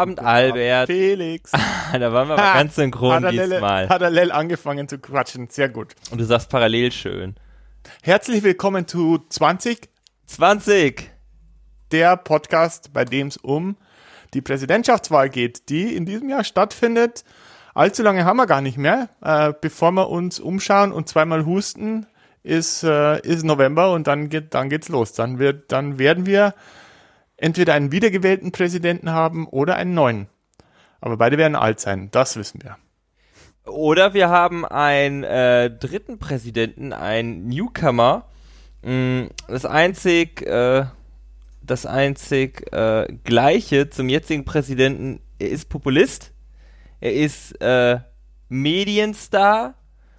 Abend, Guten Albert. Abend, Felix. da waren wir aber ganz synchron parallel, diesmal. Parallel angefangen zu quatschen, sehr gut. Und du sagst parallel schön. Herzlich willkommen zu 20. 20. Der Podcast, bei dem es um die Präsidentschaftswahl geht, die in diesem Jahr stattfindet. Allzu lange haben wir gar nicht mehr. Äh, bevor wir uns umschauen und zweimal husten, ist, äh, ist November und dann geht dann geht's los. Dann wird dann werden wir entweder einen wiedergewählten Präsidenten haben oder einen neuen. Aber beide werden alt sein, das wissen wir. Oder wir haben einen äh, dritten Präsidenten, einen Newcomer. Mm, das einzig, äh, das einzig äh, gleiche zum jetzigen Präsidenten, er ist Populist, er ist äh, Medienstar.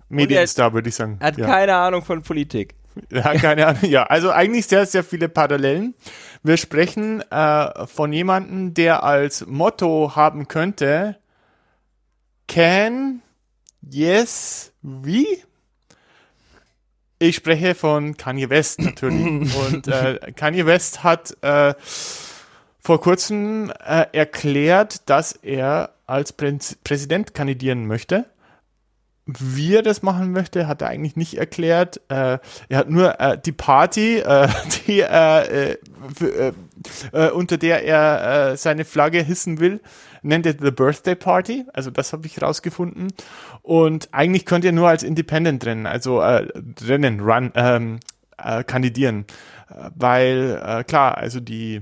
Medienstar, würde ich sagen. Hat ja. keine Ahnung von Politik. Ja, keine Ahnung. Ja, also eigentlich sehr, sehr viele Parallelen. Wir sprechen äh, von jemandem, der als Motto haben könnte, can, yes, wie? Ich spreche von Kanye West natürlich. Und äh, Kanye West hat äh, vor kurzem äh, erklärt, dass er als Prä Präsident kandidieren möchte. Wie er das machen möchte, hat er eigentlich nicht erklärt. Äh, er hat nur äh, die Party, äh, die, äh, äh, äh, unter der er seine Flagge hissen will, nennt er The Birthday Party. Also das habe ich rausgefunden. Und eigentlich könnte er nur als Independent rennen, also rennen, run, ähm, kandidieren. Weil, klar, also die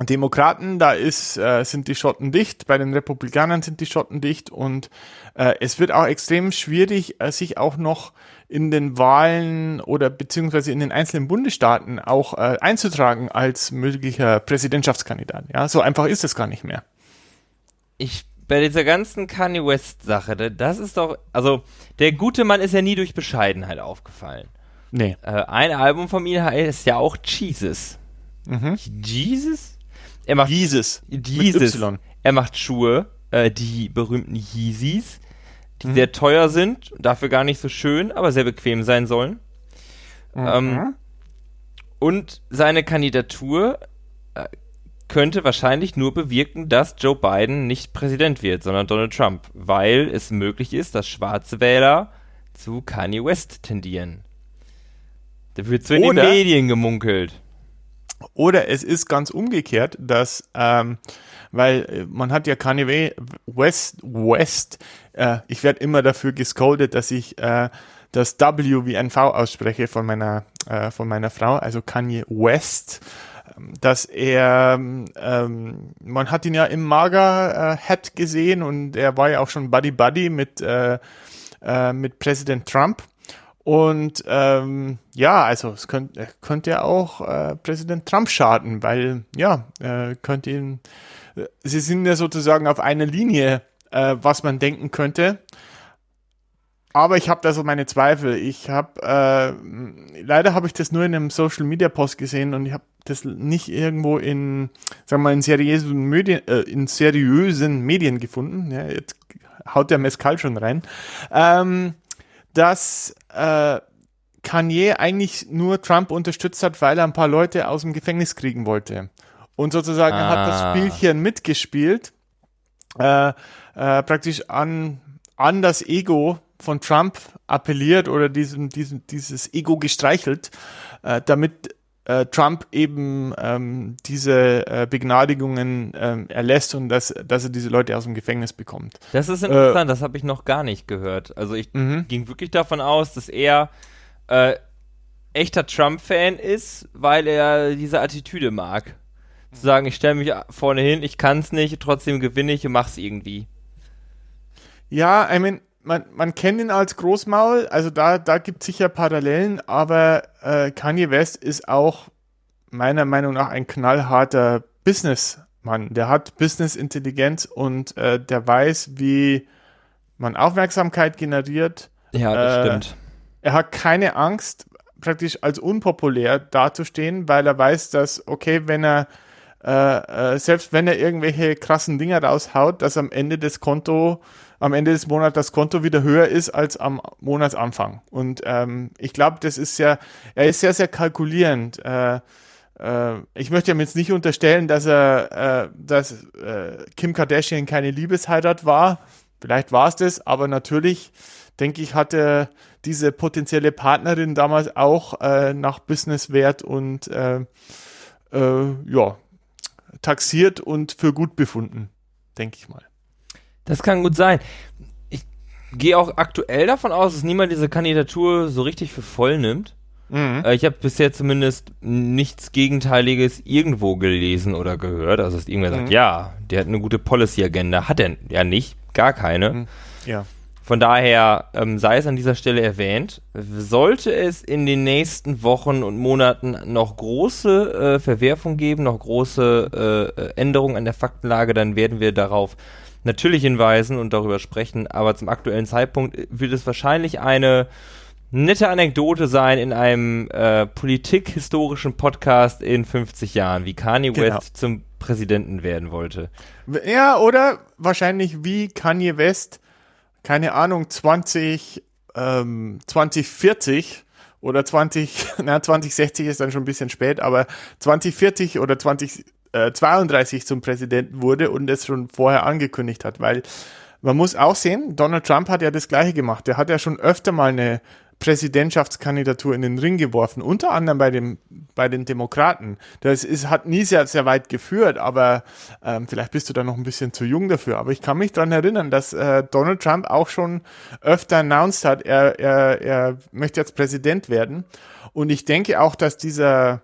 Demokraten, da ist, äh, sind die Schotten dicht, bei den Republikanern sind die Schotten dicht und äh, es wird auch extrem schwierig, äh, sich auch noch in den Wahlen oder beziehungsweise in den einzelnen Bundesstaaten auch äh, einzutragen als möglicher Präsidentschaftskandidat. Ja, so einfach ist es gar nicht mehr. Ich bei dieser ganzen Kanye West Sache, das ist doch, also der gute Mann ist ja nie durch Bescheidenheit aufgefallen. Nee. Äh, ein Album von ihm heißt ja auch Jesus. Mhm. Jesus? Er macht Jesus. Jesus. Er macht Schuhe, äh, die berühmten Yeezys, die mhm. sehr teuer sind, dafür gar nicht so schön, aber sehr bequem sein sollen. Mhm. Ähm, und seine Kandidatur äh, könnte wahrscheinlich nur bewirken, dass Joe Biden nicht Präsident wird, sondern Donald Trump, weil es möglich ist, dass schwarze Wähler zu Kanye West tendieren. Da wird so in den Medien gemunkelt. Oder es ist ganz umgekehrt, dass, ähm, weil äh, man hat ja Kanye West, West, äh, ich werde immer dafür gescoldet, dass ich äh, das W wie ein V ausspreche von meiner, äh, von meiner Frau, also Kanye West, ähm, dass er, ähm, man hat ihn ja im Mager-Hat gesehen und er war ja auch schon Buddy Buddy mit, äh, äh, mit Präsident Trump. Und ähm, ja, also es könnte, könnte ja auch äh, Präsident Trump schaden, weil ja, äh, könnte ihn, äh, sie sind ja sozusagen auf einer Linie, äh, was man denken könnte. Aber ich habe da so meine Zweifel. Ich habe äh, leider habe ich das nur in einem Social Media Post gesehen und ich habe das nicht irgendwo in, sagen wir mal, in seriösen Medien, äh, in seriösen Medien gefunden. Ja, jetzt haut der Mescal schon rein. Ähm, dass äh, Kanye eigentlich nur Trump unterstützt hat, weil er ein paar Leute aus dem Gefängnis kriegen wollte. Und sozusagen ah. hat das ah. Spielchen mitgespielt, äh, äh, praktisch an, an das Ego von Trump appelliert oder diesem, diesem, dieses Ego gestreichelt, äh, damit äh, Trump eben ähm, diese äh, Begnadigungen ähm, erlässt und dass, dass er diese Leute aus dem Gefängnis bekommt. Das ist interessant, äh, das habe ich noch gar nicht gehört. Also ich mhm. ging wirklich davon aus, dass er äh, echter Trump-Fan ist, weil er diese Attitüde mag. Zu sagen, ich stelle mich vorne hin, ich kann es nicht, trotzdem gewinne ich und mach's irgendwie. Ja, I mean, man, man kennt ihn als Großmaul, also da, da gibt es sicher Parallelen, aber äh, Kanye West ist auch meiner Meinung nach ein knallharter Businessmann. Der hat Business-Intelligenz und äh, der weiß, wie man Aufmerksamkeit generiert. Ja, das äh, stimmt. Er hat keine Angst, praktisch als unpopulär dazustehen, weil er weiß, dass, okay, wenn er äh, äh, selbst wenn er irgendwelche krassen Dinger raushaut, dass am Ende des Konto am Ende des Monats das Konto wieder höher ist als am Monatsanfang. Und ähm, ich glaube, das ist ja, er ist sehr, sehr kalkulierend. Äh, äh, ich möchte ihm jetzt nicht unterstellen, dass er, äh, dass äh, Kim Kardashian keine Liebesheirat war. Vielleicht war es das, aber natürlich, denke ich, hatte diese potenzielle Partnerin damals auch äh, nach Businesswert und äh, äh, ja, taxiert und für gut befunden, denke ich mal. Das kann gut sein. Ich gehe auch aktuell davon aus, dass niemand diese Kandidatur so richtig für voll nimmt. Mhm. Äh, ich habe bisher zumindest nichts Gegenteiliges irgendwo gelesen oder gehört. Also, dass irgendwer mhm. sagt, ja, der hat eine gute Policy-Agenda. Hat er ja nicht, gar keine. Mhm. Ja. Von daher ähm, sei es an dieser Stelle erwähnt, sollte es in den nächsten Wochen und Monaten noch große äh, Verwerfung geben, noch große äh, Änderungen an der Faktenlage, dann werden wir darauf natürlich hinweisen und darüber sprechen. Aber zum aktuellen Zeitpunkt wird es wahrscheinlich eine nette Anekdote sein in einem äh, politikhistorischen Podcast in 50 Jahren, wie Kanye genau. West zum Präsidenten werden wollte. Ja, oder wahrscheinlich wie Kanye West, keine Ahnung, 20, ähm, 2040 oder 20, na, 2060 ist dann schon ein bisschen spät, aber 2040 oder 2032 zum Präsidenten wurde und es schon vorher angekündigt hat, weil man muss auch sehen, Donald Trump hat ja das Gleiche gemacht. Der hat ja schon öfter mal eine Präsidentschaftskandidatur in den Ring geworfen, unter anderem bei, dem, bei den Demokraten. Das ist, hat nie sehr, sehr weit geführt, aber ähm, vielleicht bist du da noch ein bisschen zu jung dafür. Aber ich kann mich daran erinnern, dass äh, Donald Trump auch schon öfter announced hat, er, er, er möchte jetzt Präsident werden. Und ich denke auch, dass dieser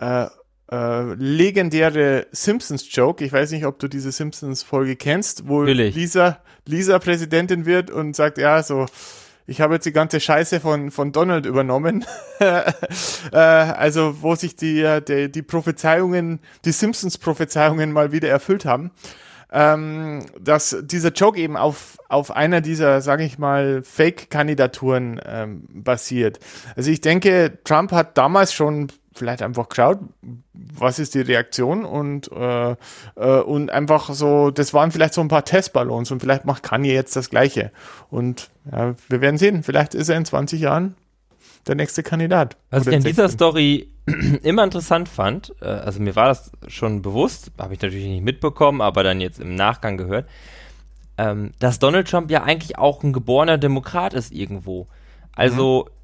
äh, äh, legendäre Simpsons-Joke, ich weiß nicht, ob du diese Simpsons-Folge kennst, wo Lisa, Lisa Präsidentin wird und sagt, ja, so ich habe jetzt die ganze Scheiße von, von Donald übernommen. äh, also, wo sich die, äh, die, die Prophezeiungen, die Simpsons-Prophezeiungen mal wieder erfüllt haben. Ähm, dass dieser Joke eben auf, auf einer dieser, sage ich mal, Fake-Kandidaturen ähm, basiert. Also ich denke, Trump hat damals schon vielleicht einfach geschaut, was ist die Reaktion und, äh, äh, und einfach so, das waren vielleicht so ein paar Testballons und vielleicht macht Kanye jetzt das Gleiche. Und ja, wir werden sehen, vielleicht ist er in 20 Jahren der nächste Kandidat. Was ich an dieser Story immer interessant fand, äh, also mir war das schon bewusst, habe ich natürlich nicht mitbekommen, aber dann jetzt im Nachgang gehört, ähm, dass Donald Trump ja eigentlich auch ein geborener Demokrat ist irgendwo. Also mhm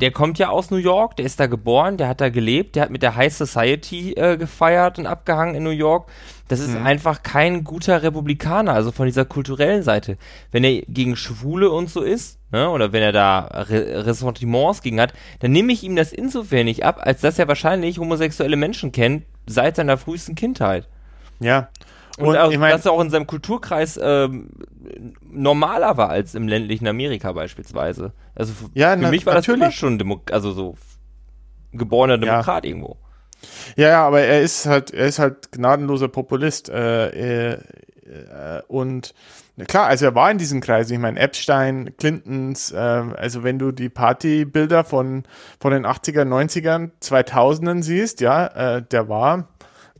der kommt ja aus New York, der ist da geboren, der hat da gelebt, der hat mit der High Society äh, gefeiert und abgehangen in New York. Das ist mhm. einfach kein guter Republikaner, also von dieser kulturellen Seite. Wenn er gegen Schwule und so ist, ne, oder wenn er da Re Ressentiments gegen hat, dann nehme ich ihm das insofern nicht ab, als dass er wahrscheinlich homosexuelle Menschen kennt seit seiner frühesten Kindheit. Ja. Und, und auch, ich mein, dass er auch in seinem Kulturkreis ähm, normaler war als im ländlichen Amerika beispielsweise. Also ja, für na, mich war das immer schon Demo also so geborener Demokrat ja. irgendwo. Ja, ja, aber er ist halt, er ist halt gnadenloser Populist. Äh, äh, und klar, also er war in diesen Kreisen. Ich meine, Epstein, Clintons, äh, also wenn du die Partybilder von, von den 80er, 90ern, 2000ern siehst, ja, äh, der war,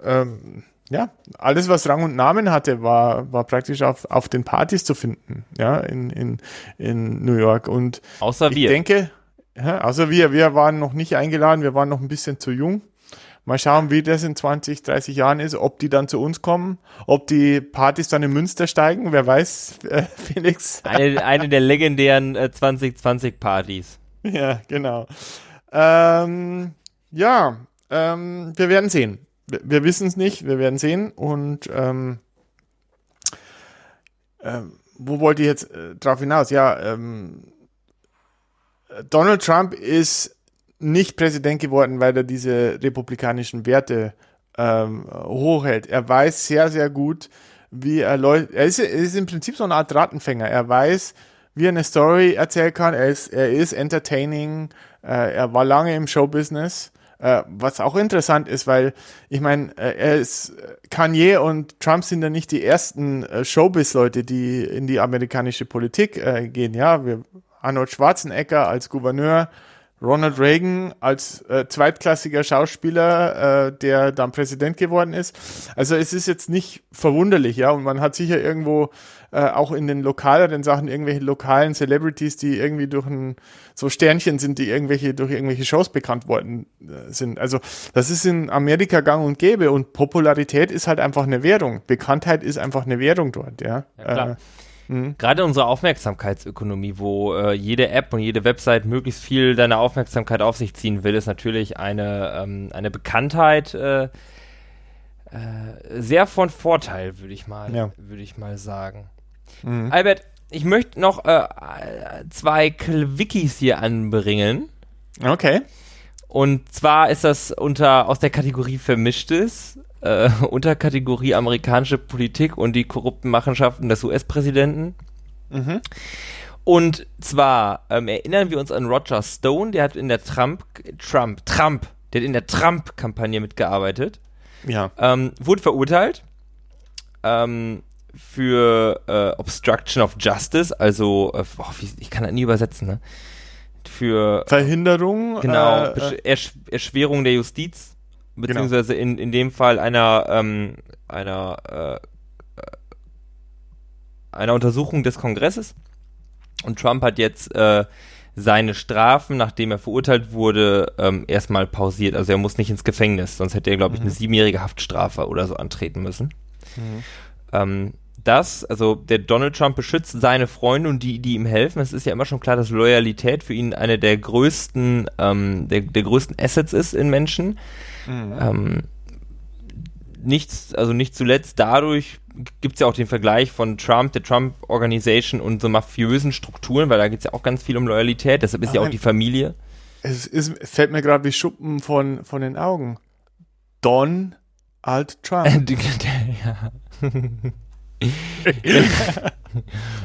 ähm, ja, alles, was Rang und Namen hatte, war, war praktisch auf, auf den Partys zu finden, ja, in, in, in New York. Und außer ich wir. denke, ja, außer wir, wir waren noch nicht eingeladen, wir waren noch ein bisschen zu jung. Mal schauen, wie das in 20, 30 Jahren ist, ob die dann zu uns kommen, ob die Partys dann in Münster steigen, wer weiß, äh, Felix. Eine, eine der legendären äh, 2020-Partys. Ja, genau. Ähm, ja, ähm, wir werden sehen wir, wissen es nicht, wir werden sehen. Und ähm, äh, wo wollte ich jetzt äh, drauf hinaus? Ja, ähm, Donald Trump ist nicht Präsident geworden, weil er diese republikanischen Werte ähm, hochhält. Er weiß sehr, sehr gut, wie er Leute, er ist, er ist im Prinzip so eine Art Rattenfänger. Er weiß, wie er eine Story erzählen kann. Er ist, er ist entertaining. Äh, er war lange im Showbusiness äh, was auch interessant ist, weil ich meine, äh, er ist Kanye und Trump sind ja nicht die ersten äh, Showbiz-Leute, die in die amerikanische Politik äh, gehen. Ja, wir, Arnold Schwarzenegger als Gouverneur, Ronald Reagan als äh, zweitklassiger Schauspieler, äh, der dann Präsident geworden ist. Also es ist jetzt nicht verwunderlich, ja, und man hat sicher irgendwo äh, auch in den lokaleren Sachen irgendwelche lokalen Celebrities, die irgendwie durch ein, so Sternchen sind, die irgendwelche, durch irgendwelche Shows bekannt worden äh, sind. Also das ist in Amerika gang und gäbe und Popularität ist halt einfach eine Währung. Bekanntheit ist einfach eine Währung dort, ja. ja klar. Äh, Mhm. Gerade unsere Aufmerksamkeitsökonomie, wo äh, jede App und jede Website möglichst viel deiner Aufmerksamkeit auf sich ziehen will, ist natürlich eine, ähm, eine Bekanntheit äh, äh, sehr von Vorteil, würde ich mal, ja. würde ich mal sagen. Mhm. Albert, ich möchte noch äh, zwei Quickies hier anbringen. Okay. Und zwar ist das unter aus der Kategorie Vermischtes äh, Unterkategorie amerikanische Politik und die korrupten Machenschaften des US-Präsidenten. Mhm. Und zwar ähm, erinnern wir uns an Roger Stone, der hat in der Trump, Trump, Trump, der hat in der Trump-Kampagne mitgearbeitet. Ja. Ähm, wurde verurteilt ähm, für äh, Obstruction of Justice, also, äh, wie, ich kann das nie übersetzen, ne? Für Verhinderung, genau, äh, Ersch Erschwerung der Justiz beziehungsweise genau. in, in dem Fall einer, ähm, einer, äh, äh, einer Untersuchung des Kongresses. Und Trump hat jetzt äh, seine Strafen, nachdem er verurteilt wurde, ähm, erstmal pausiert. Also er muss nicht ins Gefängnis, sonst hätte er, glaube ich, mhm. eine siebenjährige Haftstrafe oder so antreten müssen. Mhm. Ähm, das, also der Donald Trump beschützt seine Freunde und die, die ihm helfen. Es ist ja immer schon klar, dass Loyalität für ihn eine der größten, ähm, der, der größten Assets ist in Menschen. Mhm. Ähm, nichts, also nicht zuletzt dadurch gibt es ja auch den Vergleich von Trump, der Trump Organization und so mafiösen Strukturen, weil da geht es ja auch ganz viel um Loyalität, deshalb ist ja auch die Familie. Es ist, fällt mir gerade wie Schuppen von, von den Augen. Don Alt Trump. ja.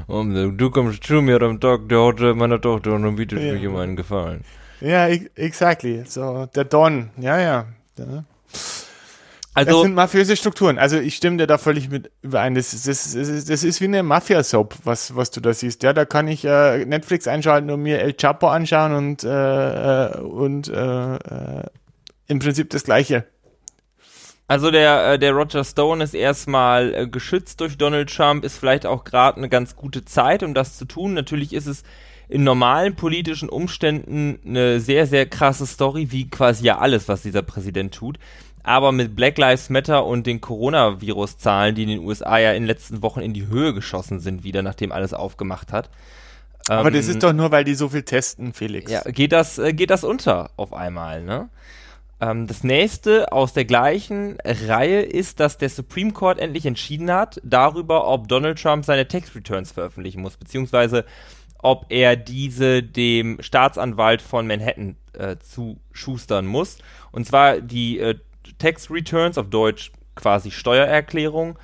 und du kommst zu mir am Tag der Hotte meiner Tochter und dann bietet ja. mich um einen Gefallen. Ja, exactly. So, der Don, ja, ja. Ja. Also, das sind mafiöse Strukturen. Also ich stimme dir da völlig mit überein. Das, das, das, das ist wie eine Mafia-Soap, was, was du da siehst. Ja, da kann ich äh, Netflix einschalten und mir El Chapo anschauen und, äh, äh und äh, äh, im Prinzip das Gleiche. Also der, äh, der Roger Stone ist erstmal äh, geschützt durch Donald Trump, ist vielleicht auch gerade eine ganz gute Zeit, um das zu tun. Natürlich ist es in normalen politischen Umständen eine sehr, sehr krasse Story, wie quasi ja alles, was dieser Präsident tut. Aber mit Black Lives Matter und den Coronavirus-Zahlen, die in den USA ja in den letzten Wochen in die Höhe geschossen sind, wieder, nachdem alles aufgemacht hat. Aber ähm, das ist doch nur, weil die so viel testen, Felix. Ja, geht das, äh, geht das unter auf einmal, ne? Ähm, das nächste aus der gleichen Reihe ist, dass der Supreme Court endlich entschieden hat darüber, ob Donald Trump seine Tax Returns veröffentlichen muss, beziehungsweise ob er diese dem Staatsanwalt von Manhattan äh, zuschustern muss. Und zwar die äh, Tax Returns auf Deutsch quasi Steuererklärung.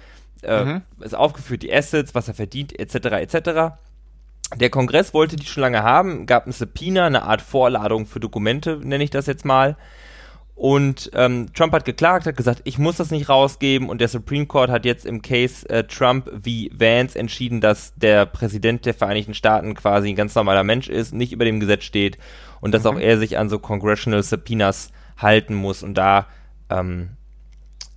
Äh, mhm. Ist aufgeführt die Assets, was er verdient, etc. etc. Der Kongress wollte die schon lange haben, gab ein Subpoena, eine Art Vorladung für Dokumente, nenne ich das jetzt mal. Und ähm, Trump hat geklagt, hat gesagt, ich muss das nicht rausgeben. Und der Supreme Court hat jetzt im Case äh, Trump wie Vance entschieden, dass der Präsident der Vereinigten Staaten quasi ein ganz normaler Mensch ist, nicht über dem Gesetz steht und dass mhm. auch er sich an so Congressional Subpoenas halten muss. Und da ähm,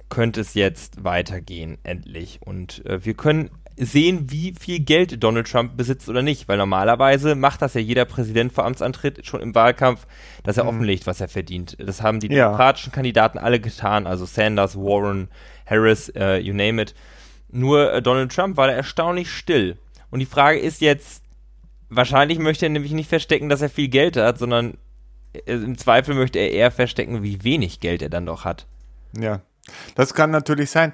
könnte es jetzt weitergehen, endlich. Und äh, wir können sehen, wie viel Geld Donald Trump besitzt oder nicht. Weil normalerweise macht das ja jeder Präsident vor Amtsantritt schon im Wahlkampf, dass er mhm. offenlegt, was er verdient. Das haben die ja. demokratischen Kandidaten alle getan, also Sanders, Warren, Harris, uh, you name it. Nur äh, Donald Trump war da erstaunlich still. Und die Frage ist jetzt, wahrscheinlich möchte er nämlich nicht verstecken, dass er viel Geld hat, sondern äh, im Zweifel möchte er eher verstecken, wie wenig Geld er dann doch hat. Ja. Das kann natürlich sein.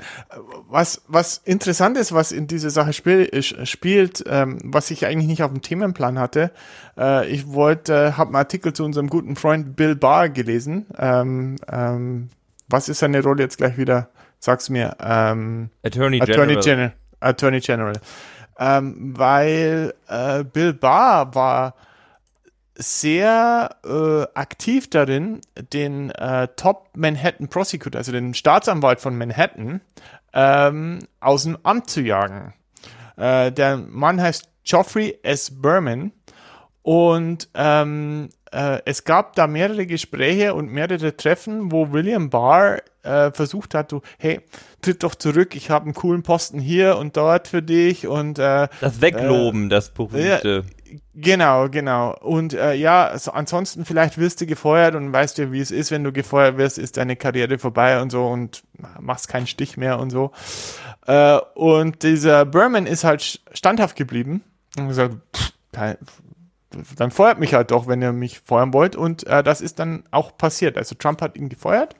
Was, was interessant ist, was in dieser Sache spiel, spielt, ähm, was ich eigentlich nicht auf dem Themenplan hatte, äh, ich wollte, äh, habe einen Artikel zu unserem guten Freund Bill Barr gelesen. Ähm, ähm, was ist seine Rolle jetzt gleich wieder? Sag's mir. Ähm, Attorney, Attorney General. General. Attorney General. Ähm, weil äh, Bill Barr war sehr äh, aktiv darin, den äh, Top Manhattan Prosecutor, also den Staatsanwalt von Manhattan, ähm, aus dem Amt zu jagen. Äh, der Mann heißt Geoffrey S. Berman und ähm, äh, es gab da mehrere Gespräche und mehrere Treffen, wo William Barr äh, versucht hat, du, hey, tritt doch zurück, ich habe einen coolen Posten hier und dort für dich und äh, das Wegloben, äh, das berühmte. Genau, genau. Und äh, ja, also ansonsten vielleicht wirst du gefeuert und weißt ja, wie es ist, wenn du gefeuert wirst, ist deine Karriere vorbei und so und machst keinen Stich mehr und so. Äh, und dieser Berman ist halt standhaft geblieben und gesagt, pff, dann feuert mich halt doch, wenn ihr mich feuern wollt. Und äh, das ist dann auch passiert. Also Trump hat ihn gefeuert.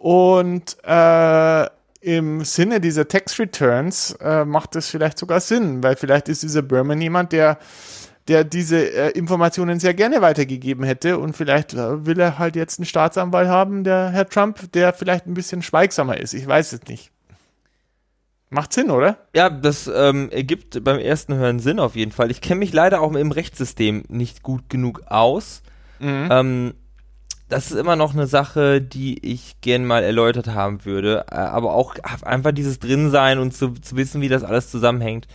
Und äh, im Sinne dieser Tax Returns äh, macht es vielleicht sogar Sinn, weil vielleicht ist dieser Berman jemand, der der diese äh, Informationen sehr gerne weitergegeben hätte und vielleicht äh, will er halt jetzt einen Staatsanwalt haben, der Herr Trump, der vielleicht ein bisschen schweigsamer ist. Ich weiß es nicht. Macht Sinn, oder? Ja, das ähm, ergibt beim ersten Hören Sinn auf jeden Fall. Ich kenne mich leider auch im Rechtssystem nicht gut genug aus. Mhm. Ähm, das ist immer noch eine Sache, die ich gern mal erläutert haben würde. Äh, aber auch einfach dieses Drinsein und zu, zu wissen, wie das alles zusammenhängt.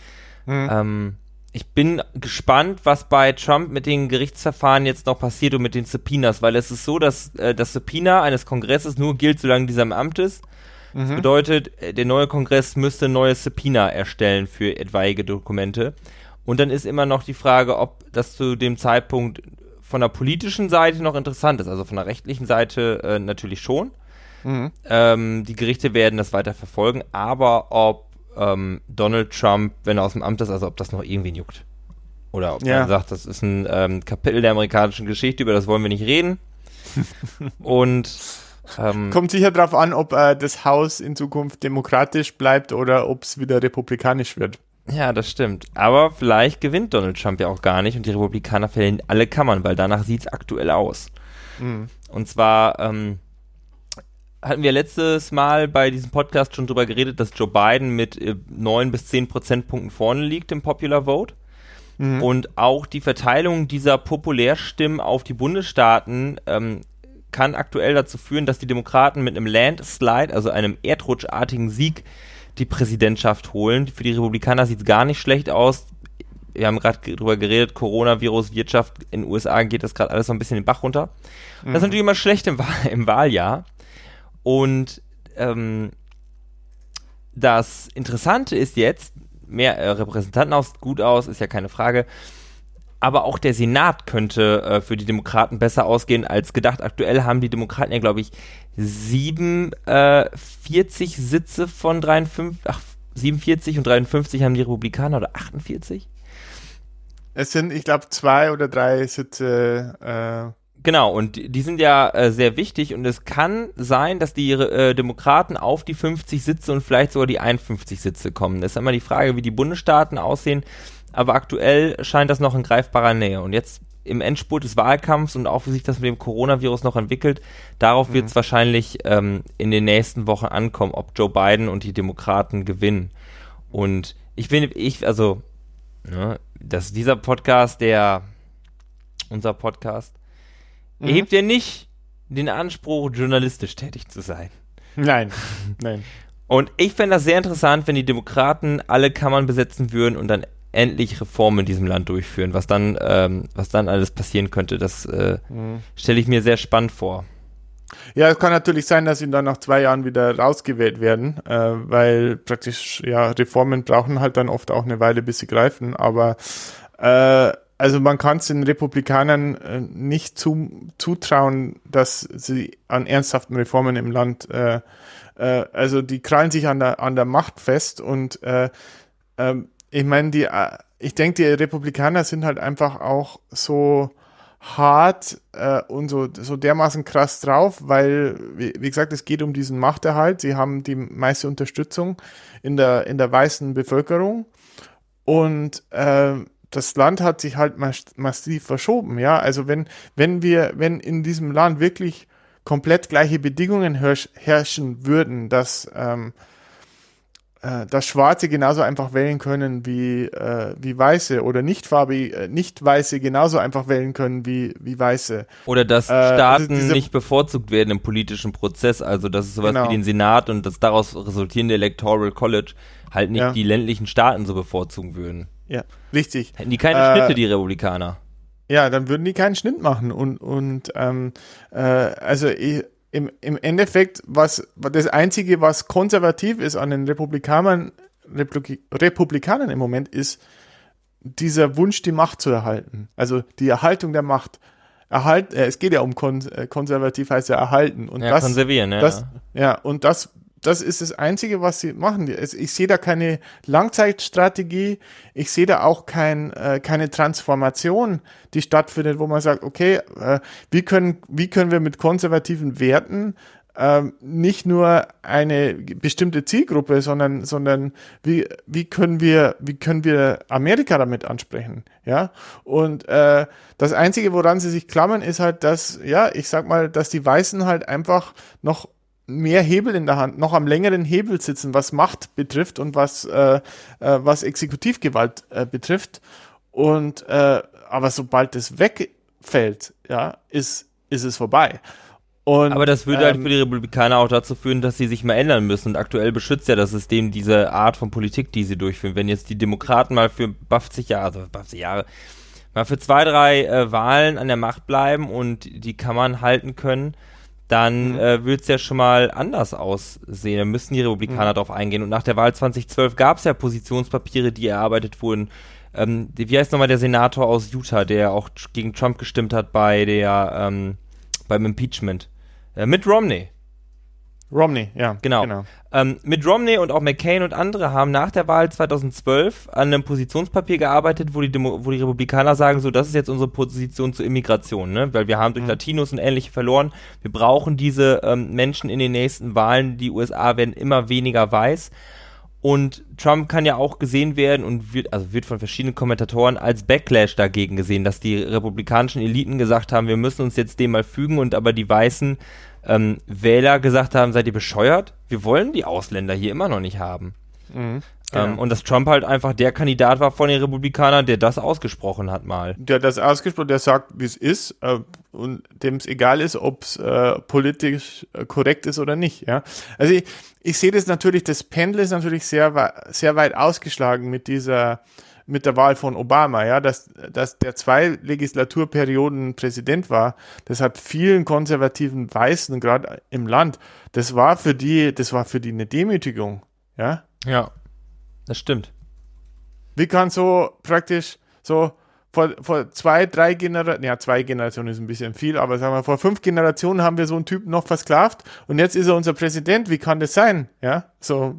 Mhm. Ähm, ich bin gespannt, was bei Trump mit den Gerichtsverfahren jetzt noch passiert und mit den Subpoenas, weil es ist so, dass äh, das Subpoena eines Kongresses nur gilt, solange dieser im Amt ist. Das mhm. bedeutet, äh, der neue Kongress müsste ein neues Subpoena erstellen für etwaige Dokumente. Und dann ist immer noch die Frage, ob das zu dem Zeitpunkt von der politischen Seite noch interessant ist. Also von der rechtlichen Seite äh, natürlich schon. Mhm. Ähm, die Gerichte werden das weiter verfolgen, aber ob ähm, Donald Trump, wenn er aus dem Amt ist, also ob das noch irgendwie juckt. Oder ob ja. man sagt, das ist ein ähm, Kapitel der amerikanischen Geschichte, über das wollen wir nicht reden. Und ähm, Kommt sicher darauf an, ob äh, das Haus in Zukunft demokratisch bleibt oder ob es wieder republikanisch wird. Ja, das stimmt. Aber vielleicht gewinnt Donald Trump ja auch gar nicht und die Republikaner verlieren alle Kammern, weil danach sieht es aktuell aus. Mhm. Und zwar ähm, hatten wir letztes Mal bei diesem Podcast schon drüber geredet, dass Joe Biden mit äh, 9 bis 10 Prozentpunkten vorne liegt im Popular Vote. Mhm. Und auch die Verteilung dieser Populärstimmen auf die Bundesstaaten ähm, kann aktuell dazu führen, dass die Demokraten mit einem Landslide, also einem erdrutschartigen Sieg, die Präsidentschaft holen. Für die Republikaner sieht es gar nicht schlecht aus. Wir haben gerade drüber geredet, Coronavirus, Wirtschaft in den USA geht das gerade alles so ein bisschen den Bach runter. Mhm. Das ist natürlich immer schlecht im, Wahl im Wahljahr. Und ähm, das Interessante ist jetzt, mehr äh, Repräsentanten aus, gut aus, ist ja keine Frage aber auch der Senat könnte äh, für die Demokraten besser ausgehen als gedacht. Aktuell haben die Demokraten ja, glaube ich, 47 äh, Sitze von 53, ach, 47 und 53 haben die Republikaner oder 48? Es sind, ich glaube, zwei oder drei Sitze. Äh Genau, und die sind ja äh, sehr wichtig und es kann sein, dass die äh, Demokraten auf die 50 Sitze und vielleicht sogar die 51 Sitze kommen. Das ist immer die Frage, wie die Bundesstaaten aussehen aber aktuell scheint das noch in greifbarer Nähe. Und jetzt im Endspurt des Wahlkampfs und auch wie sich das mit dem Coronavirus noch entwickelt, darauf mhm. wird es wahrscheinlich ähm, in den nächsten Wochen ankommen, ob Joe Biden und die Demokraten gewinnen. Und ich bin, ich, also, ne, dass dieser Podcast, der, unser Podcast, mhm. erhebt ja nicht den Anspruch, journalistisch tätig zu sein. Nein, nein. Und ich fände das sehr interessant, wenn die Demokraten alle Kammern besetzen würden und dann endlich Reformen in diesem Land durchführen. Was dann, ähm, was dann alles passieren könnte, das äh, mhm. stelle ich mir sehr spannend vor. Ja, es kann natürlich sein, dass sie dann nach zwei Jahren wieder rausgewählt werden, äh, weil praktisch, ja, Reformen brauchen halt dann oft auch eine Weile, bis sie greifen, aber äh, also man kann es den Republikanern äh, nicht zu, zutrauen, dass sie an ernsthaften Reformen im Land, äh, äh, also die krallen sich an der, an der Macht fest und äh, ähm, ich meine, die, äh, ich denke, die Republikaner sind halt einfach auch so hart äh, und so, so dermaßen krass drauf, weil, wie, wie, gesagt, es geht um diesen Machterhalt. Sie haben die meiste Unterstützung in der, in der weißen Bevölkerung. Und äh, das Land hat sich halt massiv verschoben, ja. Also wenn, wenn wir, wenn in diesem Land wirklich komplett gleiche Bedingungen herrschen würden, dass ähm, äh, dass Schwarze genauso einfach wählen können wie, äh, wie Weiße oder nicht farbig, äh, nicht Weiße genauso einfach wählen können wie, wie Weiße. Oder dass äh, Staaten diese, nicht bevorzugt werden im politischen Prozess, also dass es sowas genau. wie den Senat und das daraus resultierende Electoral College halt nicht ja. die ländlichen Staaten so bevorzugen würden. Ja, richtig. Hätten die keine Schnitte, äh, die Republikaner. ja, dann würden die keinen Schnitt machen. Und, und ähm, äh, also ich, im, im Endeffekt, was das Einzige, was konservativ ist an den Republikanern, Republik Republikanern im Moment, ist dieser Wunsch, die Macht zu erhalten. Also die Erhaltung der Macht. Erhalt, äh, es geht ja um kon äh, konservativ heißt ja erhalten. Und Ja, das, konservieren, ja. das, ja, und das, das ist das Einzige, was sie machen. Ich sehe da keine Langzeitstrategie. Ich sehe da auch kein, äh, keine Transformation, die stattfindet, wo man sagt, okay, äh, wie können, wie können wir mit konservativen Werten ähm, nicht nur eine bestimmte Zielgruppe, sondern, sondern wie, wie können wir, wie können wir Amerika damit ansprechen, ja? Und äh, das Einzige, woran sie sich klammern, ist halt, dass, ja, ich sag mal, dass die Weißen halt einfach noch mehr Hebel in der Hand, noch am längeren Hebel sitzen, was Macht betrifft und was, äh, äh, was Exekutivgewalt äh, betrifft. Und äh, aber sobald es wegfällt, ja, ist, ist es vorbei. Und, Aber das würde halt ähm, für die Republikaner auch dazu führen, dass sie sich mal ändern müssen. Und aktuell beschützt ja das System diese Art von Politik, die sie durchführen. Wenn jetzt die Demokraten mal für 50 Jahre, also 50 Jahre, mal für zwei, drei äh, Wahlen an der Macht bleiben und die Kammern halten können, dann Mhm. äh, wird es ja schon mal anders aussehen. Da müssen die Republikaner Mhm. drauf eingehen. Und nach der Wahl 2012 gab es ja Positionspapiere, die erarbeitet wurden. Ähm, wie heißt nochmal der Senator aus Utah, der auch gegen Trump gestimmt hat bei der ähm, beim Impeachment? Äh, Mitt Romney. Romney, ja. Genau. Ähm, Mitt Romney und auch McCain und andere haben nach der Wahl 2012 an einem Positionspapier gearbeitet, wo die, Demo wo die Republikaner sagen, so, das ist jetzt unsere Position zur Immigration, ne? weil wir haben durch Mhm. Latinos und ähnliche verloren. Wir brauchen diese ähm, Menschen in den nächsten Wahlen. Die USA werden immer weniger weiß. Und Trump kann ja auch gesehen werden und wird, also wird von verschiedenen Kommentatoren als Backlash dagegen gesehen, dass die republikanischen Eliten gesagt haben, wir müssen uns jetzt dem mal fügen und aber die weißen ähm, Wähler gesagt haben, seid ihr bescheuert? Wir wollen die Ausländer hier immer noch nicht haben. Mhm. Ähm, Genau. und dass Trump halt einfach der Kandidat war von den Republikanern, der das ausgesprochen hat mal. der das ausgesprochen, der sagt, wie es ist äh, und dem es egal ist, ob es äh, politisch äh, korrekt ist oder nicht. Ja, also ich, ich sehe das natürlich, das Pendel ist natürlich sehr sehr weit ausgeschlagen mit dieser mit der Wahl von Obama, ja, dass, dass der zwei Legislaturperioden Präsident war, das hat vielen konservativen Weißen, gerade im Land, das war für die, das war für die eine Demütigung, ja. Ja, das stimmt. Wie kann so praktisch so vor, vor zwei, drei Generationen, ja, zwei Generationen ist ein bisschen viel, aber sagen wir, vor fünf Generationen haben wir so einen Typen noch versklavt und jetzt ist er unser Präsident. Wie kann das sein? Ja, so.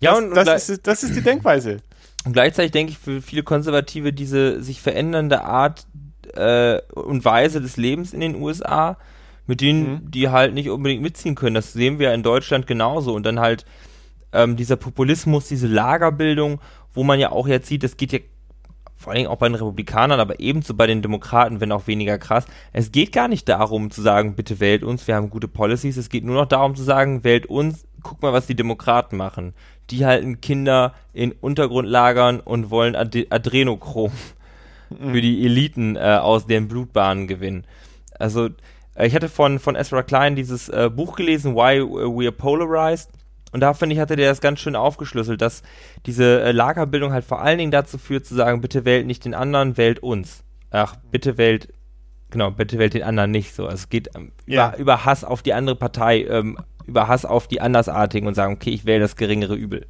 Ja, das, und, das, ist, das ist die Denkweise. Und gleichzeitig denke ich für viele Konservative diese sich verändernde Art äh, und Weise des Lebens in den USA, mit denen Mhm. die halt nicht unbedingt mitziehen können. Das sehen wir in Deutschland genauso. Und dann halt ähm, dieser Populismus, diese Lagerbildung, wo man ja auch jetzt sieht, es geht ja vor allen Dingen auch bei den Republikanern, aber ebenso bei den Demokraten, wenn auch weniger krass. Es geht gar nicht darum zu sagen, bitte wählt uns, wir haben gute Policies. Es geht nur noch darum zu sagen, wählt uns, guck mal, was die Demokraten machen. Die halten Kinder in Untergrundlagern und wollen Ad Adrenochrom für die Eliten äh, aus deren Blutbahnen gewinnen. Also, äh, ich hatte von, von Ezra Klein dieses äh, Buch gelesen, Why We Are Polarized. Und da finde ich, hatte der das ganz schön aufgeschlüsselt, dass diese äh, Lagerbildung halt vor allen Dingen dazu führt, zu sagen, bitte wählt nicht den anderen, wählt uns. Ach, bitte wählt, genau, bitte wählt den anderen nicht so. Also es geht ähm, Ja. über, über Hass auf die andere Partei, ähm, über Hass auf die Andersartigen und sagen, okay, ich wähle das geringere Übel.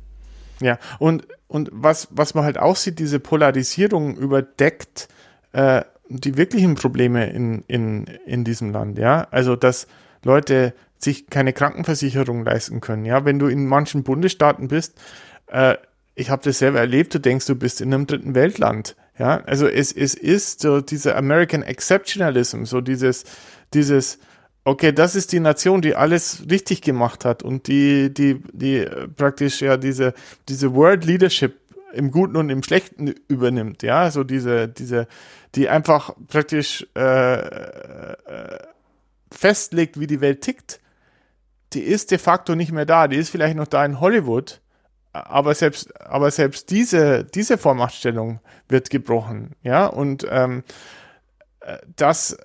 Ja, und, und was, was man halt auch sieht, diese Polarisierung überdeckt äh, die wirklichen Probleme in, in, in diesem Land, ja. Also, dass Leute sich keine Krankenversicherung leisten können, ja. Wenn du in manchen Bundesstaaten bist, äh, ich habe das selber erlebt, du denkst, du bist in einem dritten Weltland, ja. Also, es, es ist so dieser American Exceptionalism, so dieses, dieses, okay, das ist die Nation, die alles richtig gemacht hat und die, die, die äh, praktisch ja diese, diese World Leadership im Guten und im Schlechten übernimmt, ja, so diese, diese, die einfach praktisch äh, äh, festlegt, wie die Welt tickt, die ist de facto nicht mehr da. Die ist vielleicht noch da in Hollywood, aber selbst, aber selbst diese, diese Vormachtstellung wird gebrochen, ja, und ähm, äh, das,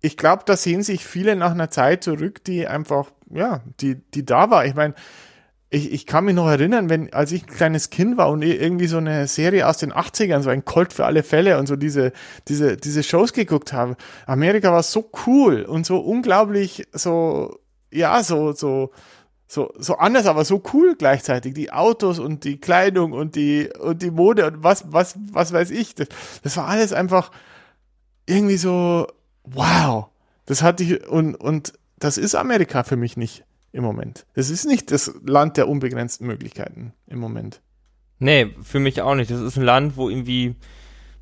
ich glaube, da sehen sich viele nach einer Zeit zurück, die einfach, ja, die, die da war. Ich meine, ich, ich kann mich noch erinnern, wenn, als ich ein kleines Kind war und irgendwie so eine Serie aus den 80ern, so ein Colt für alle Fälle und so diese, diese, diese Shows geguckt habe. Amerika war so cool und so unglaublich, so, ja, so, so, so, so anders, aber so cool gleichzeitig. Die Autos und die Kleidung und die, und die Mode und was, was, was weiß ich. Das, das war alles einfach irgendwie so, wow. Das hatte ich, und, und das ist Amerika für mich nicht im Moment. Es ist nicht das Land der unbegrenzten Möglichkeiten im Moment. Nee, für mich auch nicht. Das ist ein Land, wo irgendwie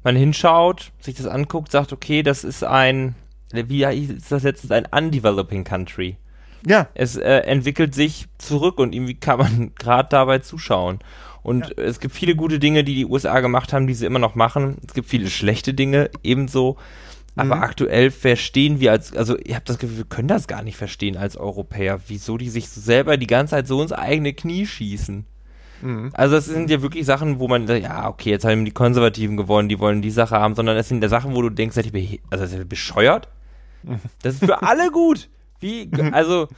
man hinschaut, sich das anguckt, sagt, okay, das ist ein, wie ist das letztens, ein undeveloping country. Ja. Es äh, entwickelt sich zurück und irgendwie kann man gerade dabei zuschauen. Und ja. es gibt viele gute Dinge, die die USA gemacht haben, die sie immer noch machen. Es gibt viele schlechte Dinge ebenso. Aber mhm. aktuell verstehen wir als, also ihr habt das Gefühl, wir können das gar nicht verstehen als Europäer, wieso die sich selber die ganze Zeit so ins eigene Knie schießen. Mhm. Also das sind ja wirklich Sachen, wo man, ja, okay, jetzt haben die Konservativen gewonnen, die wollen die Sache haben, sondern es sind ja Sachen, wo du denkst, seid ihr, also seid ihr bescheuert? Mhm. Das ist für alle gut. Wie, mhm. also,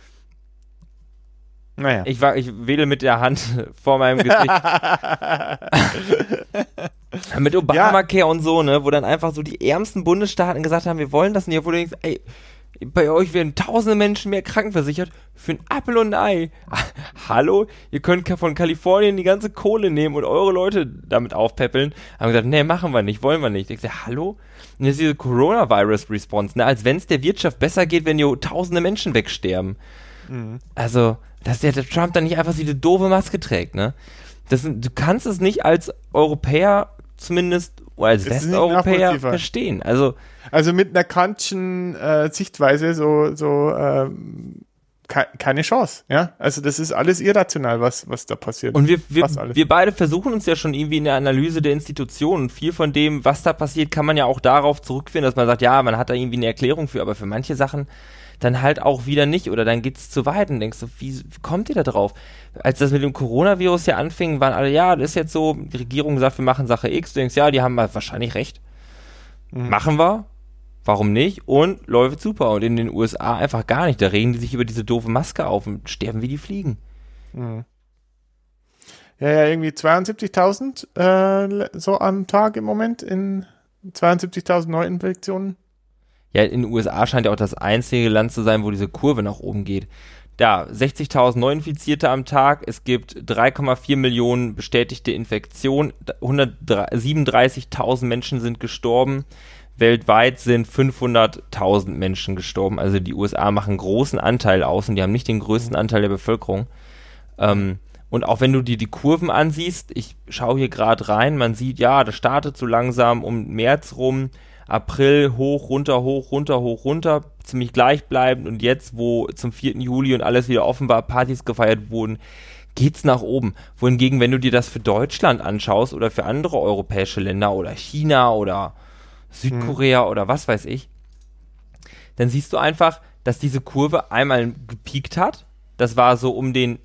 naja. Ich, war, ich wedel mit der Hand vor meinem Gesicht. mit Obamacare ja. und so, ne, wo dann einfach so die ärmsten Bundesstaaten gesagt haben, wir wollen das nicht, wo du denkst, ey, bei euch werden tausende Menschen mehr krankenversichert für ein Apfel und ein Ei. Hallo? Ihr könnt von Kalifornien die ganze Kohle nehmen und eure Leute damit aufpäppeln. Haben gesagt, nee, machen wir nicht, wollen wir nicht. Ich sag, hallo? Und jetzt diese Coronavirus-Response, ne, als wenn es der Wirtschaft besser geht, wenn hier tausende Menschen wegsterben. Mhm. Also, dass der, der Trump dann nicht einfach diese doofe Maske trägt, ne? Das, du kannst es nicht als Europäer zumindest oder als Westeuropäer verstehen. Also, also mit einer kantischen äh, Sichtweise so, so ähm, ke keine Chance, ja. Also das ist alles irrational, was, was da passiert. Und wir, wir, wir beide versuchen uns ja schon irgendwie in der Analyse der Institutionen. Viel von dem, was da passiert, kann man ja auch darauf zurückführen, dass man sagt, ja, man hat da irgendwie eine Erklärung für, aber für manche Sachen dann halt auch wieder nicht oder dann geht's zu weit und denkst du, wie, wie kommt ihr da drauf? Als das mit dem Coronavirus ja anfing, waren alle, ja, das ist jetzt so, die Regierung sagt, wir machen Sache X, du denkst, ja, die haben wahrscheinlich recht. Mhm. Machen wir, warum nicht? Und läuft super. Und in den USA einfach gar nicht. Da regen die sich über diese doofe Maske auf und sterben wie die Fliegen. Mhm. Ja, ja, irgendwie 72.000 äh, so am Tag im Moment in 72.000 Neuinfektionen ja, in den USA scheint ja auch das einzige Land zu sein, wo diese Kurve nach oben geht. Da, 60.000 Neuinfizierte am Tag, es gibt 3,4 Millionen bestätigte Infektionen, 137.000 Menschen sind gestorben, weltweit sind 500.000 Menschen gestorben. Also die USA machen großen Anteil aus und die haben nicht den größten Anteil der Bevölkerung. Ähm, und auch wenn du dir die Kurven ansiehst, ich schaue hier gerade rein, man sieht, ja, das startet so langsam um März rum, April hoch, runter, hoch, runter, hoch, runter, ziemlich gleichbleibend und jetzt, wo zum 4. Juli und alles wieder offen war, Partys gefeiert wurden, geht's nach oben. Wohingegen, wenn du dir das für Deutschland anschaust oder für andere europäische Länder oder China oder Südkorea hm. oder was weiß ich, dann siehst du einfach, dass diese Kurve einmal gepiekt hat. Das war so um den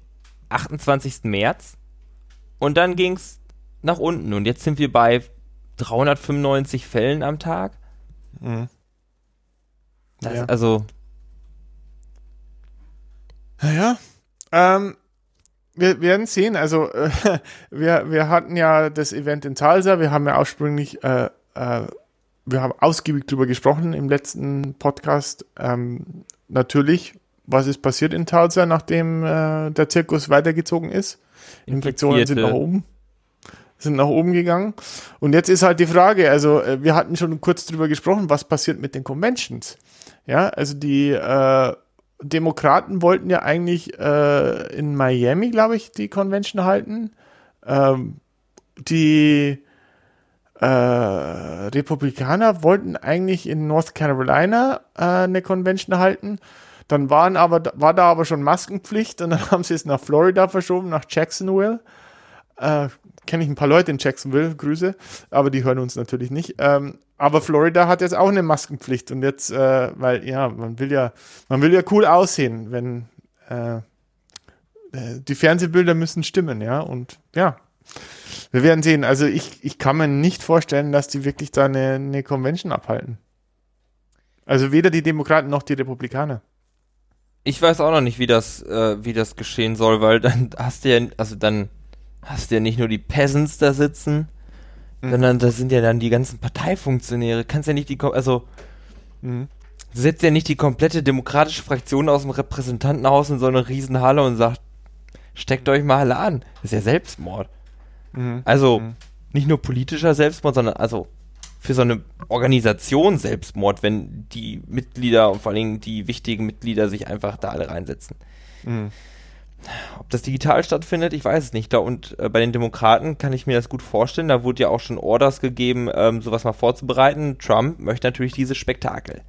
28. März. Und dann ging's nach unten. Und jetzt sind wir bei 395 Fällen am Tag. Mhm. Das, ja. Also. Naja. Ähm, wir werden sehen. Also, äh, wir, wir hatten ja das Event in Talsa. Wir haben ja ursprünglich, äh, äh, wir haben ausgiebig darüber gesprochen im letzten Podcast. Ähm, natürlich, was ist passiert in Talsa, nachdem äh, der Zirkus weitergezogen ist? Infektionen sind nach oben sind nach oben gegangen. Und jetzt ist halt die Frage, also äh, wir hatten schon kurz drüber gesprochen, was passiert mit den Conventions. Ja, also die äh, Demokraten wollten ja eigentlich äh, in Miami, glaube ich, die Convention halten. Ähm, die äh, Republikaner wollten eigentlich in North Carolina äh, eine Convention halten. Dann waren aber, war da aber schon Maskenpflicht und dann haben sie es nach Florida verschoben, nach Jacksonville. Kenne ich ein paar Leute in Jacksonville, Grüße, aber die hören uns natürlich nicht. Ähm, aber Florida hat jetzt auch eine Maskenpflicht und jetzt, äh, weil ja, man will ja, man will ja cool aussehen, wenn äh, äh die Fernsehbilder müssen stimmen, ja, und ja, wir werden sehen. Also ich, ich kann mir nicht vorstellen, dass die wirklich da eine, eine Convention abhalten. Also weder die Demokraten noch die Republikaner. Ich weiß auch noch nicht, wie das, äh, wie das geschehen soll, weil dann hast du ja, also dann hast du ja nicht nur die Peasants da sitzen, mhm. sondern da sind ja dann die ganzen Parteifunktionäre. Kannst ja nicht die, also mhm. setzt ja nicht die komplette demokratische Fraktion aus dem Repräsentantenhaus in so eine Riesenhalle und sagt, steckt euch mal alle an. Das ist ja Selbstmord. Mhm. Also mhm. nicht nur politischer Selbstmord, sondern also für so eine Organisation Selbstmord, wenn die Mitglieder und vor allen Dingen die wichtigen Mitglieder sich einfach da alle reinsetzen. Mhm. Ob das digital stattfindet, ich weiß es nicht. Da und äh, bei den Demokraten kann ich mir das gut vorstellen. Da wurde ja auch schon Orders gegeben, ähm, sowas mal vorzubereiten. Trump möchte natürlich dieses Spektakel.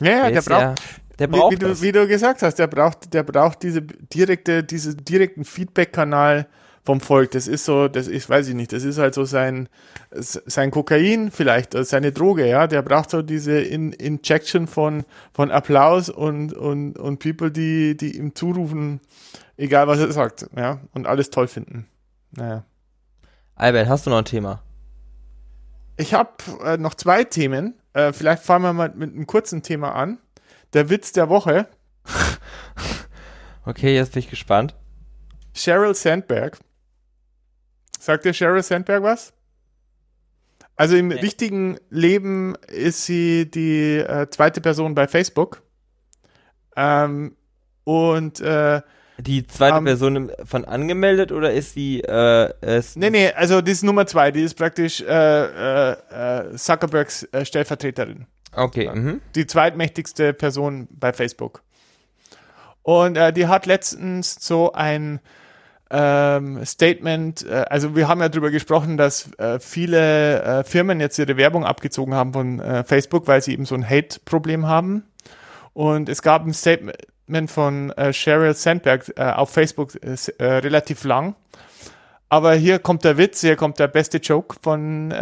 Ja, ja, der, braucht, ja, der braucht wie, wie, du, wie, du, gesagt hast, der braucht, der braucht diese direkte, diese direkten Feedback-Kanal vom Volk. Das ist so, das ist, weiß ich nicht, das ist halt so sein, sein Kokain vielleicht, äh, seine Droge, ja. Der braucht so diese In Injection von, von Applaus und, und, und People, die, die ihm zurufen, egal was er sagt, ja, und alles toll finden. Naja. Albert, hast du noch ein Thema? Ich habe äh, noch zwei Themen. Äh, vielleicht fangen wir mal mit einem kurzen Thema an. Der Witz der Woche. okay, jetzt bin ich gespannt. Sheryl Sandberg Sagt dir Sheryl Sandberg was? Also im nee. richtigen Leben ist sie die äh, zweite Person bei Facebook. Ähm, und äh, die zweite um, Person von angemeldet oder ist sie äh, ist Nee, nee, also die ist Nummer zwei, die ist praktisch äh, äh, Zuckerbergs äh, Stellvertreterin. Okay. Mhm. Die zweitmächtigste Person bei Facebook. Und äh, die hat letztens so ein ähm, Statement, äh, also wir haben ja darüber gesprochen, dass äh, viele äh, Firmen jetzt ihre Werbung abgezogen haben von äh, Facebook, weil sie eben so ein Hate-Problem haben. Und es gab ein Statement von äh, Sheryl Sandberg äh, auf Facebook relativ lang. Aber hier kommt der Witz, hier kommt der beste Joke von,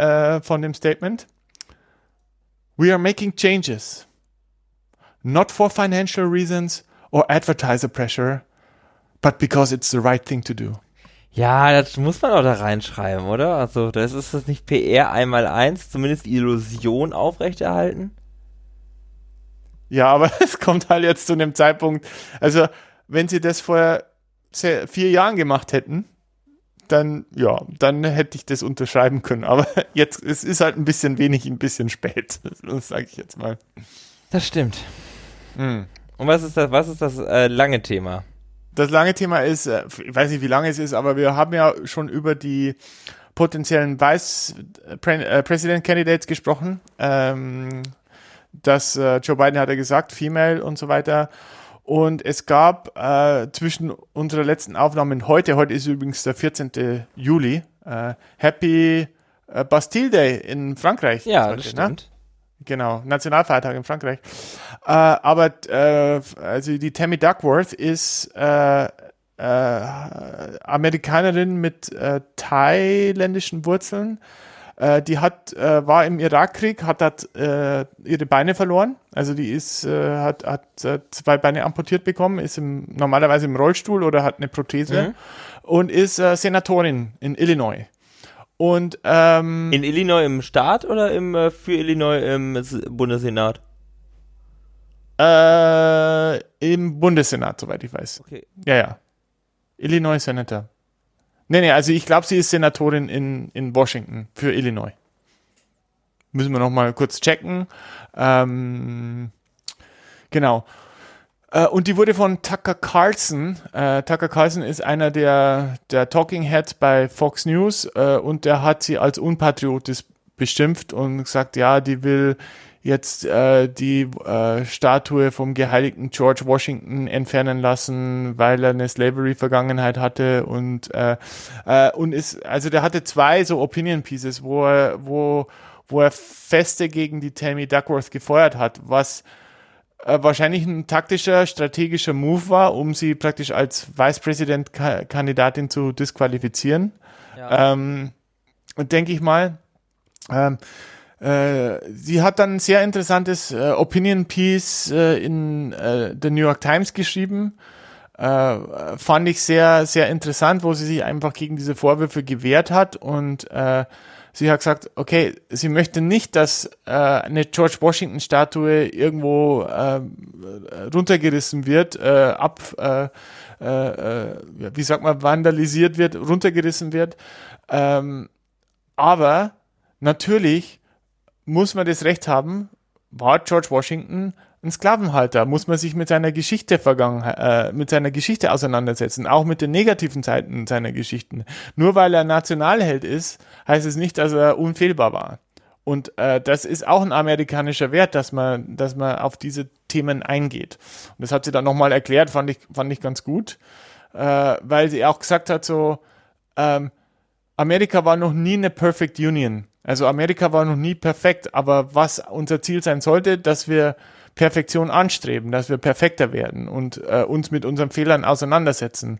von dem Statement. We are making changes. Not for financial reasons or advertiser pressure, but because it's the right thing to do. Ja, das muss man auch da reinschreiben, oder? Also, das ist das nicht PR einmal eins, zumindest Illusion aufrechterhalten? Ja, aber es kommt halt jetzt zu einem Zeitpunkt, also, wenn sie das vor vier Jahren gemacht hätten, dann, ja, dann hätte ich das unterschreiben können. Aber jetzt, es ist halt ein bisschen wenig, ein bisschen spät. Das sage ich jetzt mal. Das stimmt. Hm. Und was ist das, was ist das äh, lange Thema? das lange Thema ist, äh, ich weiß nicht, wie lange es ist, aber wir haben ja schon über die potenziellen Vice äh, President Candidates gesprochen. Ähm, dass äh, Joe Biden hat ja gesagt, Female und so weiter. Und es gab äh, zwischen unserer letzten Aufnahme und heute, heute ist übrigens der 14. Juli, äh, Happy äh, Bastille Day in Frankreich. Ja, heute, das ne? stimmt. Ne? Genau, Nationalfeiertag in Frankreich. Äh, aber äh, also die Tammy Duckworth ist Amerikanerin mit thailändischen Wurzeln. Äh, die hat äh, war im Irakkrieg, hat hat äh, ihre Beine verloren. Also die ist äh, hat hat zwei Beine amputiert bekommen, ist im, normalerweise im Rollstuhl oder hat eine Prothese mhm. und ist äh, Senatorin in Illinois. Und ähm, in Illinois im Staat oder im äh, für Illinois im Bundessenat? Äh, Im Bundessenat, soweit ich weiß. Okay. Ja, ja. Illinois Senator. Nee, nee, also ich glaube, sie ist Senatorin in, in Washington für Illinois. Müssen wir noch mal kurz checken. Ähm, genau. Äh, und die wurde von Tucker Carlson. Äh, Tucker Carlson ist einer der, der Talking Heads bei Fox News äh, und der hat sie als unpatriotisch beschimpft und gesagt, ja, die will jetzt äh, die äh, Statue vom geheiligten George Washington entfernen lassen, weil er eine Slavery-Vergangenheit hatte und äh, äh, und ist also der hatte zwei so Opinion Pieces, wo er wo wo er feste gegen die Tammy Duckworth gefeuert hat, was äh, wahrscheinlich ein taktischer, strategischer Move war, um sie praktisch als Vice President Kandidatin zu disqualifizieren. Ja. Ähm, denke ich mal. Ähm, äh, sie hat dann ein sehr interessantes äh, Opinion Piece äh, in äh, The New York Times geschrieben. Äh, fand ich sehr, sehr interessant, wo sie sich einfach gegen diese Vorwürfe gewehrt hat und sie hat gesagt, okay, sie möchte nicht, dass äh, eine George Washington Statue irgendwo äh, runtergerissen wird, äh, ab, äh, äh, wie sagt man, vandalisiert wird, runtergerissen wird. Ähm, aber natürlich muss man das Recht haben, war George Washington ein Sklavenhalter, muss man sich mit seiner Geschichte Vergangenheit, äh, mit seiner Geschichte auseinandersetzen, auch mit den negativen Seiten seiner Geschichten. Nur weil er Nationalheld ist, heißt es nicht, dass er unfehlbar war. Und äh, das ist auch ein amerikanischer Wert, dass man, dass man auf diese Themen eingeht. Und das hat sie dann nochmal erklärt, fand ich, fand ich ganz gut, äh, weil sie auch gesagt hat, so, ähm, Amerika war noch nie eine Perfect Union. Also Amerika war noch nie perfekt, aber was unser Ziel sein sollte, dass wir Perfektion anstreben, dass wir perfekter werden und äh, uns mit unseren Fehlern auseinandersetzen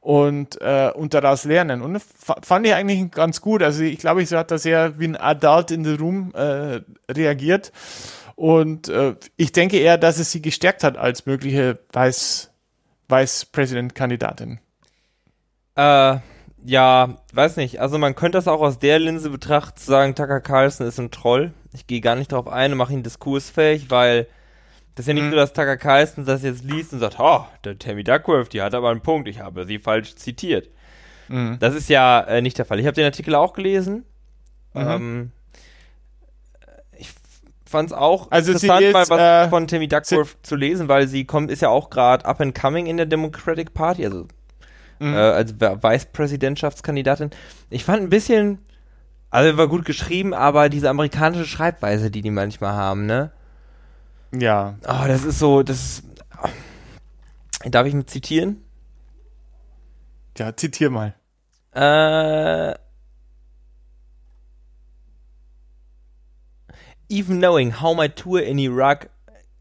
und, äh, und daraus lernen. Und das fand ich eigentlich ganz gut. Also ich glaube, ich hat da sehr wie ein Adult in the Room äh, reagiert. Und äh, ich denke eher, dass es sie gestärkt hat als mögliche Vice, Vice President-Kandidatin. Äh, ja, weiß nicht. Also man könnte das auch aus der Linse betrachten, zu sagen, Tucker Carlson ist ein Troll. Ich gehe gar nicht darauf ein und mache ihn diskursfähig, weil das ist ja nicht mhm. so, dass Tucker Carlson das jetzt liest und sagt, oh, der Tammy Duckworth, die hat aber einen Punkt, ich habe sie falsch zitiert. Mhm. Das ist ja äh, nicht der Fall. Ich habe den Artikel auch gelesen. Mhm. Ähm, ich fand es auch also interessant, mal was äh, von Tammy Duckworth zu lesen, weil sie kommt, ist ja auch gerade up and coming in der Democratic Party, also mhm. äh, als Vice-Präsidentschaftskandidatin. Ich fand ein bisschen, also war gut geschrieben, aber diese amerikanische Schreibweise, die die manchmal haben, ne? Ja. Oh, das ist so, das ist, Darf ich mit zitieren? Ja, zitier mal. Äh. Even knowing how my tour in Iraq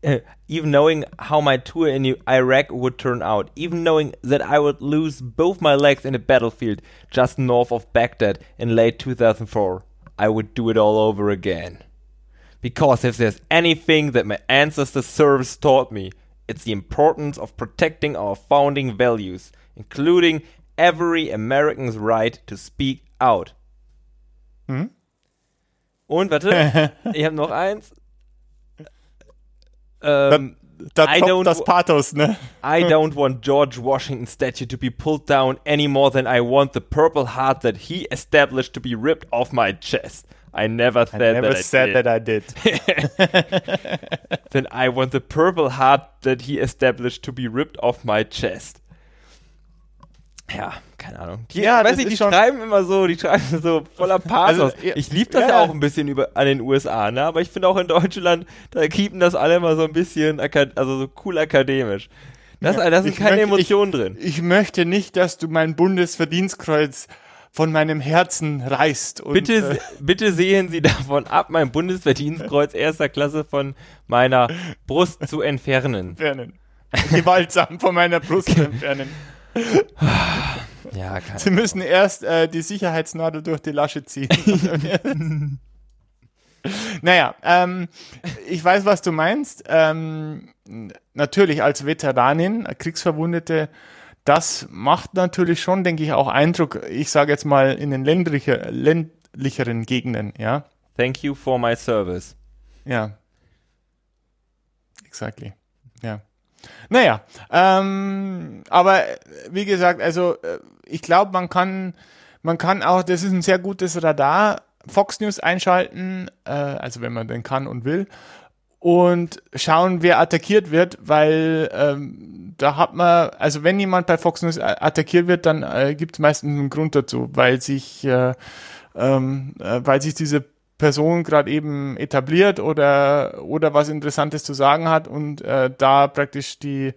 even knowing how my tour in Iraq would turn out, even knowing that I would lose both my legs in a battlefield just north of Baghdad in late 2004, I would do it all over again. Because if there's anything that my ancestors' service taught me, it's the importance of protecting our founding values, including every American's right to speak out. Hm? Und warte, ich habe noch eins. Ähm, da, da toppt das Pathos, ne? I don't want George Washington statue to be pulled down any more than I want the purple heart that he established to be ripped off my chest. I never said, I never that, said I that I did. then I want the purple heart that he established to be ripped off my chest. Ja, keine Ahnung. Die, ja, weiß ich, die schreiben immer so, die schreiben so voller Pathos. Also, ich liebe das ja. ja. auch ein bisschen über an den USA, ne? Aber ich finde auch in Deutschland, da keepen das alle immer so ein bisschen, also so cool akademisch. Das, ja, da sind keine möchte, Emotionen ich, drin. Ich möchte nicht, dass du mein Bundesverdienstkreuz von meinem Herzen reißt. Und, bitte, äh, bitte sehen Sie davon ab, mein Bundesverdienstkreuz erster Klasse von meiner Brust zu entfernen. Entfernen. Gewaltsam von meiner Brust zu entfernen. Ja, keine Sie müssen erst äh, die Sicherheitsnadel durch die Lasche ziehen. naja, ähm, ich weiß, was du meinst. Ähm, natürlich als Veteranin, Kriegsverwundete, das macht natürlich schon, denke ich, auch Eindruck, ich sage jetzt mal in den ländlicher, ländlicheren Gegenden, ja. Thank you for my service. Ja. Exactly. Ja. Naja, ähm, aber wie gesagt, also äh, ich glaube, man kann, man kann auch, das ist ein sehr gutes Radar, Fox News einschalten, äh, also wenn man denn kann und will, und schauen, wer attackiert wird, weil ähm, da hat man, also wenn jemand bei Fox News attackiert wird, dann äh, gibt es meistens einen Grund dazu, weil sich, äh, ähm, äh, weil sich diese Person gerade eben etabliert oder, oder was Interessantes zu sagen hat und äh, da praktisch die,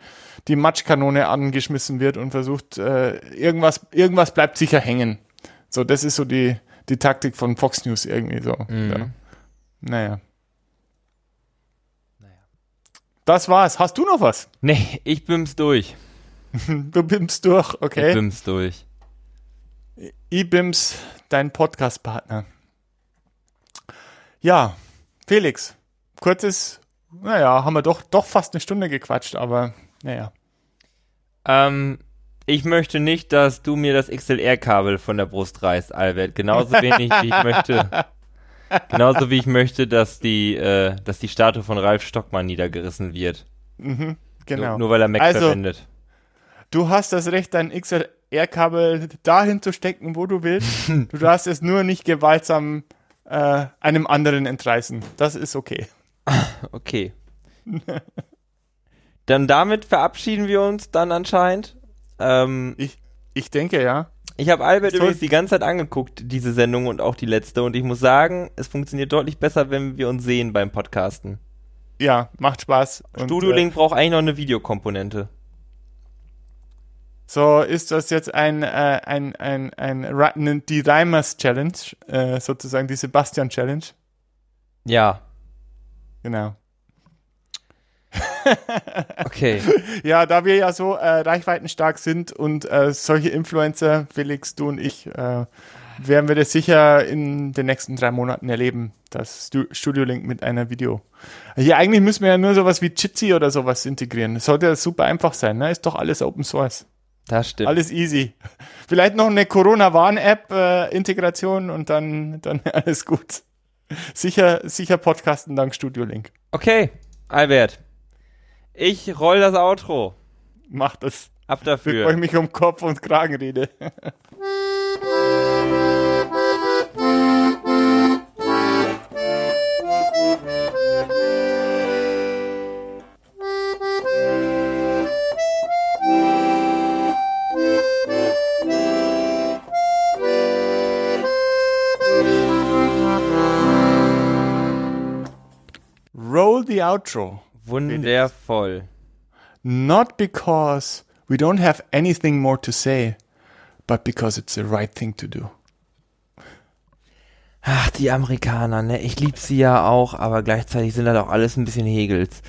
die Matschkanone angeschmissen wird und versucht, äh, irgendwas, irgendwas bleibt sicher hängen. So, das ist so die, die Taktik von Fox News irgendwie so. Mhm. Ja. Naja. Das war's. Hast du noch was? Nee, ich bims durch. du bims durch, okay. Ich bims durch. Ich bims dein Podcast-Partner. Ja, Felix, kurzes, naja, haben wir doch, doch fast eine Stunde gequatscht, aber naja. Ähm, Ich möchte nicht, dass du mir das XLR-Kabel von der Brust reißt, Albert. Genauso wenig wie ich möchte. Genauso wie ich möchte, dass die, äh, dass die Statue von Ralf Stockmann niedergerissen wird. Mhm, genau. Nur, nur weil er Mac Also- verwendet. Du hast das Recht, dein XLR-Kabel dahin zu stecken, wo du willst. Du darfst es nur nicht gewaltsam äh, einem anderen entreißen. Das ist okay. Okay. dann damit verabschieden wir uns dann anscheinend. Ähm, Ich, ich denke, ja. ich habe Albert Soll- übrigens die ganze Zeit angeguckt, diese Sendung und auch die letzte. Und ich muss sagen, es funktioniert deutlich besser, wenn wir uns sehen beim Podcasten. Ja, macht Spaß. Und, Studio äh, Link braucht eigentlich noch eine Videokomponente. So ist das jetzt ein, äh, ein, ein, ein, ne- die Reimers Challenge, äh, sozusagen die Sebastian Challenge. Ja, Genau. okay. Ja, da wir ja so äh, reichweitenstark sind und äh, solche Influencer, Felix, du und ich, äh, werden wir das sicher in den nächsten drei Monaten erleben, das Stu Studio Link mit einer Video. Hier eigentlich müssen wir ja nur sowas wie Jitsi oder sowas integrieren. Das sollte ja super einfach sein, ne? Ist doch alles Open Source. Das stimmt. Alles easy. Vielleicht noch eine Corona-Warn-App-Integration und dann, dann alles gut. Sicher, sicher Podcasten dank Studio Link. Okay, Albert. Ich roll das Outro. Macht das. Ab Bevor ich dafür. mich um Kopf und Kragen rede. the outro. Wundervoll. Not because we don't have anything more to say, but because it's the right thing to do. Ach, die Amerikaner, ne? Ich lieb sie ja auch, aber gleichzeitig sind das auch alles ein bisschen Hegels.